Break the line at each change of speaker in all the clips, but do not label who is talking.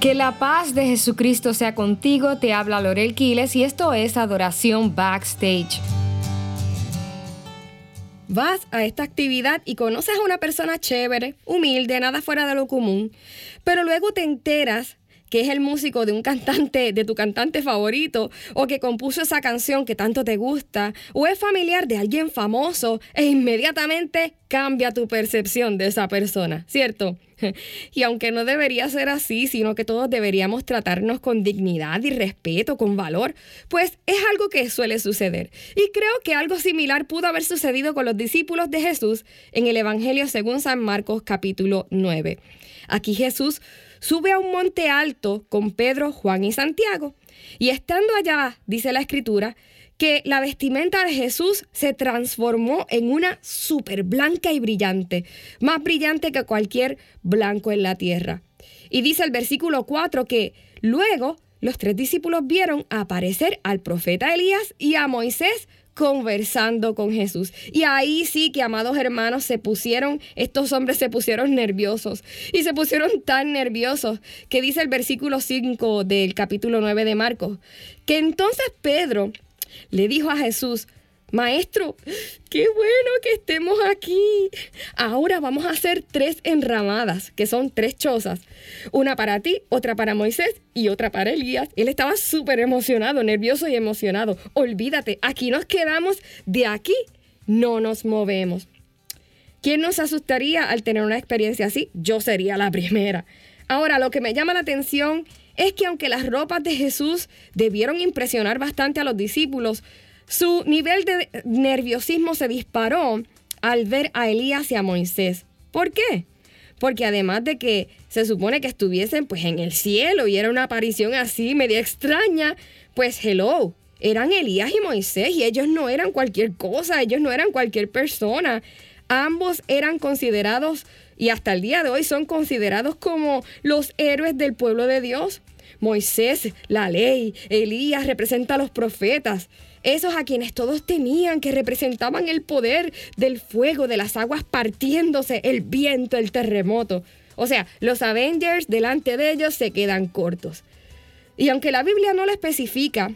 Que la paz de Jesucristo sea contigo, te habla Lorel Quiles y esto es Adoración Backstage.
Vas a esta actividad y conoces a una persona chévere, humilde, nada fuera de lo común, pero luego te enteras que es el músico de un cantante, de tu cantante favorito, o que compuso esa canción que tanto te gusta, o es familiar de alguien famoso, e inmediatamente cambia tu percepción de esa persona, ¿cierto? Y aunque no debería ser así, sino que todos deberíamos tratarnos con dignidad y respeto, con valor, pues es algo que suele suceder. Y creo que algo similar pudo haber sucedido con los discípulos de Jesús en el Evangelio según San Marcos capítulo 9. Aquí Jesús sube a un monte alto con Pedro, Juan y Santiago. Y estando allá, dice la escritura, que la vestimenta de Jesús se transformó en una súper blanca y brillante, más brillante que cualquier blanco en la tierra. Y dice el versículo 4 que luego los tres discípulos vieron aparecer al profeta Elías y a Moisés conversando con Jesús. Y ahí sí que, amados hermanos, se pusieron, estos hombres se pusieron nerviosos. Y se pusieron tan nerviosos que dice el versículo 5 del capítulo 9 de Marcos, que entonces Pedro le dijo a Jesús, Maestro, qué bueno que estemos aquí. Ahora vamos a hacer tres enramadas, que son tres chozas. Una para ti, otra para Moisés y otra para Elías. Él estaba súper emocionado, nervioso y emocionado. Olvídate, aquí nos quedamos, de aquí no nos movemos. ¿Quién nos asustaría al tener una experiencia así? Yo sería la primera. Ahora, lo que me llama la atención es que aunque las ropas de Jesús debieron impresionar bastante a los discípulos, su nivel de nerviosismo se disparó al ver a Elías y a Moisés. ¿Por qué? Porque además de que se supone que estuviesen pues en el cielo y era una aparición así media extraña, pues hello, eran Elías y Moisés y ellos no eran cualquier cosa, ellos no eran cualquier persona. Ambos eran considerados y hasta el día de hoy son considerados como los héroes del pueblo de Dios. Moisés, la ley, Elías representa a los profetas esos a quienes todos temían, que representaban el poder del fuego, de las aguas partiéndose, el viento, el terremoto. O sea, los Avengers delante de ellos se quedan cortos. Y aunque la Biblia no lo especifica,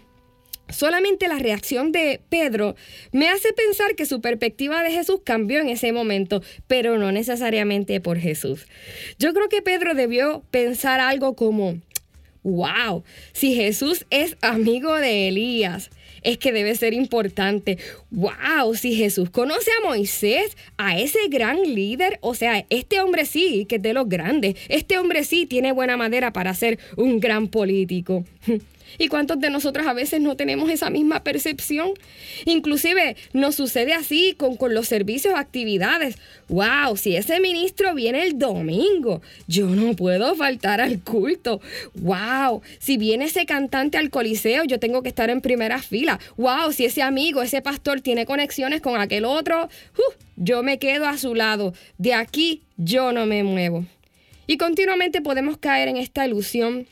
solamente la reacción de Pedro me hace pensar que su perspectiva de Jesús cambió en ese momento, pero no necesariamente por Jesús. Yo creo que Pedro debió pensar algo como, wow, si Jesús es amigo de Elías, es que debe ser importante. ¡Wow! Si Jesús conoce a Moisés, a ese gran líder, o sea, este hombre sí, que es de los grandes, este hombre sí tiene buena madera para ser un gran político. ¿Y cuántos de nosotros a veces no tenemos esa misma percepción? Inclusive nos sucede así con, con los servicios, actividades. ¡Wow! Si ese ministro viene el domingo, yo no puedo faltar al culto. ¡Wow! Si viene ese cantante al coliseo, yo tengo que estar en primera fila. ¡Wow! Si ese amigo, ese pastor tiene conexiones con aquel otro, ¡uh! yo me quedo a su lado. De aquí yo no me muevo. Y continuamente podemos caer en esta ilusión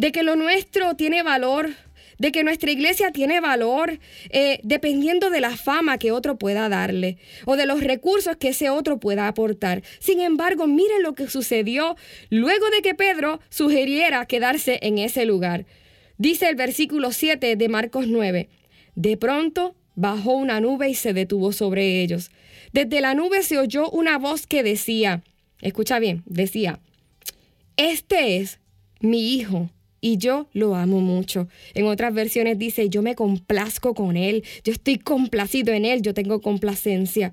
de que lo nuestro tiene valor, de que nuestra iglesia tiene valor eh, dependiendo de la fama que otro pueda darle o de los recursos que ese otro pueda aportar. Sin embargo, miren lo que sucedió luego de que Pedro sugiriera quedarse en ese lugar. Dice el versículo 7 de Marcos 9, de pronto bajó una nube y se detuvo sobre ellos. Desde la nube se oyó una voz que decía, escucha bien, decía, este es mi hijo y yo lo amo mucho. En otras versiones dice, yo me complazco con él, yo estoy complacido en él, yo tengo complacencia.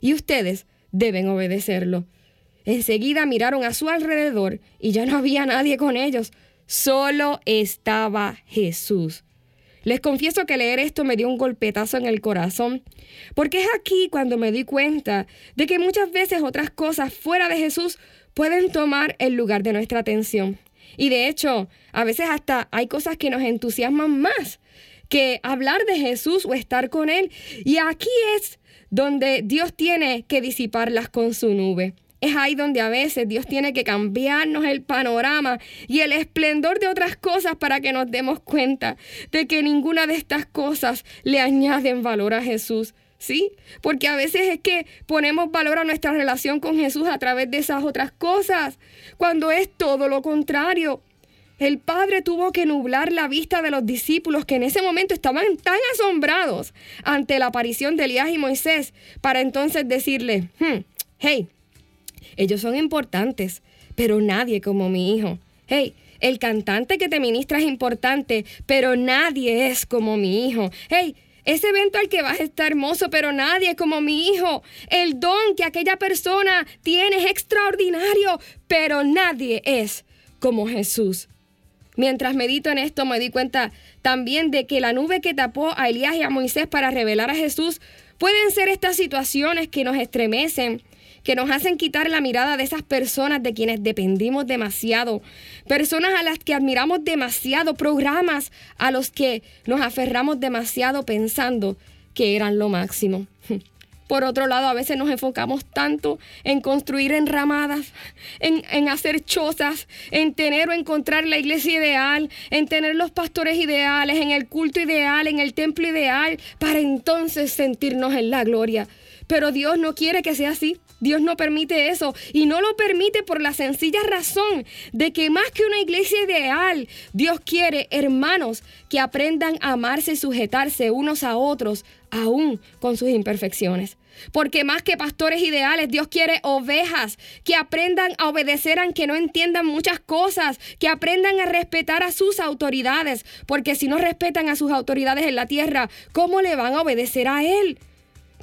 Y ustedes deben obedecerlo. Enseguida miraron a su alrededor y ya no había nadie con ellos, solo estaba Jesús. Les confieso que leer esto me dio un golpetazo en el corazón, porque es aquí cuando me di cuenta de que muchas veces otras cosas fuera de Jesús pueden tomar el lugar de nuestra atención. Y de hecho, a veces hasta hay cosas que nos entusiasman más que hablar de Jesús o estar con Él. Y aquí es donde Dios tiene que disiparlas con su nube. Es ahí donde a veces Dios tiene que cambiarnos el panorama y el esplendor de otras cosas para que nos demos cuenta de que ninguna de estas cosas le añaden valor a Jesús. ¿Sí? Porque a veces es que ponemos valor a nuestra relación con Jesús a través de esas otras cosas, cuando es todo lo contrario. el Padre tuvo que nublar la vista de los discípulos que en ese momento estaban tan asombrados ante la aparición de Elías y Moisés para entonces decirle, hmm, hey, ellos son importantes, pero nadie como mi hijo. Hey, el cantante que te ministra es importante, pero nadie es como mi hijo. Hey, ese evento al que vas está hermoso, pero nadie como mi hijo. El don que aquella persona tiene es extraordinario, pero nadie es como Jesús. Mientras medito en esto, me di cuenta también de que la nube que tapó a Elías y a Moisés para revelar a Jesús pueden ser estas situaciones que nos estremecen, que nos hacen quitar la mirada de esas personas de quienes dependimos demasiado, personas a las que admiramos demasiado, programas a los que nos aferramos demasiado pensando que eran lo máximo. Por otro lado, a veces nos enfocamos tanto en construir enramadas, en, en, hacer chozas, en tener o encontrar la iglesia ideal, en tener los pastores ideales, en el culto ideal, en el templo ideal, para entonces sentirnos en la gloria. Pero Dios no quiere que sea así. Dios no permite eso y no lo permite por la sencilla razón de que más que una iglesia ideal, Dios quiere hermanos que aprendan a amarse y sujetarse unos a otros, aún con sus imperfecciones. Porque más que pastores ideales, Dios quiere ovejas que aprendan a obedecer aunque no entiendan muchas cosas, que aprendan a respetar a sus autoridades, porque si no respetan a sus autoridades en la tierra, ¿cómo le van a obedecer a Él?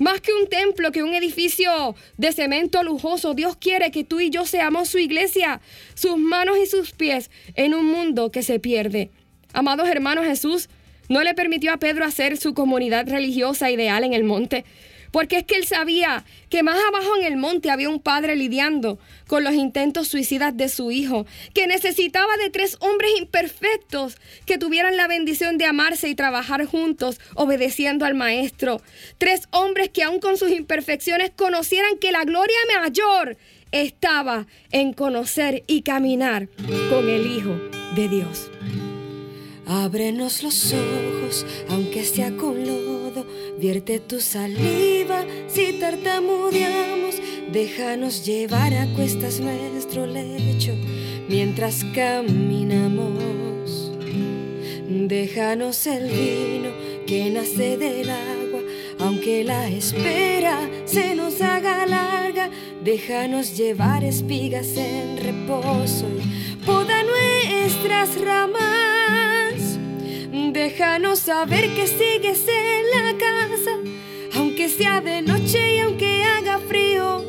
Más que un templo, que un edificio de cemento lujoso, Dios quiere que tú y yo seamos su iglesia, sus manos y sus pies en un mundo que se pierde. Amados hermanos, Jesús no le permitió a Pedro hacer su comunidad religiosa ideal en el monte. Porque es que él sabía que más abajo en el monte había un padre lidiando con los intentos suicidas de su hijo, que necesitaba de tres hombres imperfectos que tuvieran la bendición de amarse y trabajar juntos, obedeciendo al maestro. Tres hombres que aun con sus imperfecciones conocieran que la gloria mayor estaba en conocer y caminar con el Hijo de Dios.
Ábrenos los ojos, aunque sea con lodo, vierte tu saliva si tartamudeamos, déjanos llevar a cuestas nuestro lecho mientras caminamos. Déjanos el vino que nace del agua, aunque la espera se nos haga larga, déjanos llevar espigas en reposo y poda nuestras ramas. Déjanos saber que sigues en la casa, aunque sea de noche y aunque haga frío.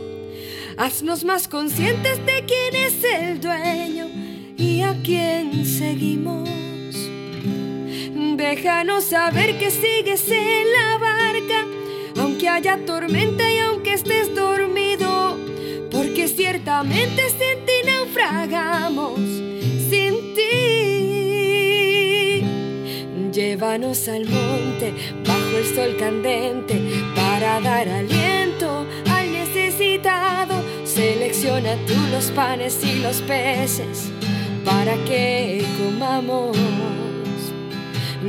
Haznos más conscientes de quién es el dueño y a quién seguimos. Déjanos saber que sigues en la barca, aunque haya tormenta y aunque estés dormido, porque ciertamente sin ti naufragamos, Llévanos al monte bajo el sol candente para dar aliento al necesitado. Selecciona tú los panes y los peces para que comamos.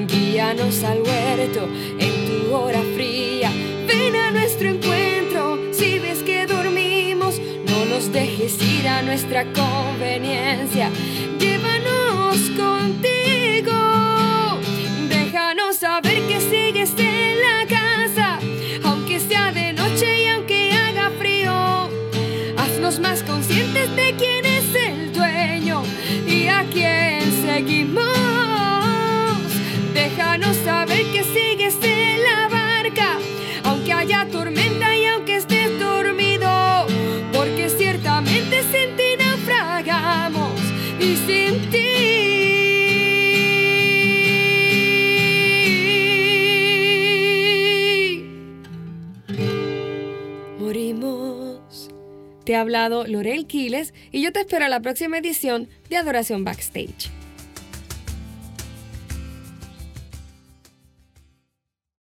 Guíanos al huerto en tu hora fría. Ven a nuestro encuentro si ves que dormimos. No nos dejes ir a nuestra conveniencia. Llévanos contigo. Conscientes de
Te ha hablado Lorel Quiles y yo te espero a la próxima edición de Adoración Backstage.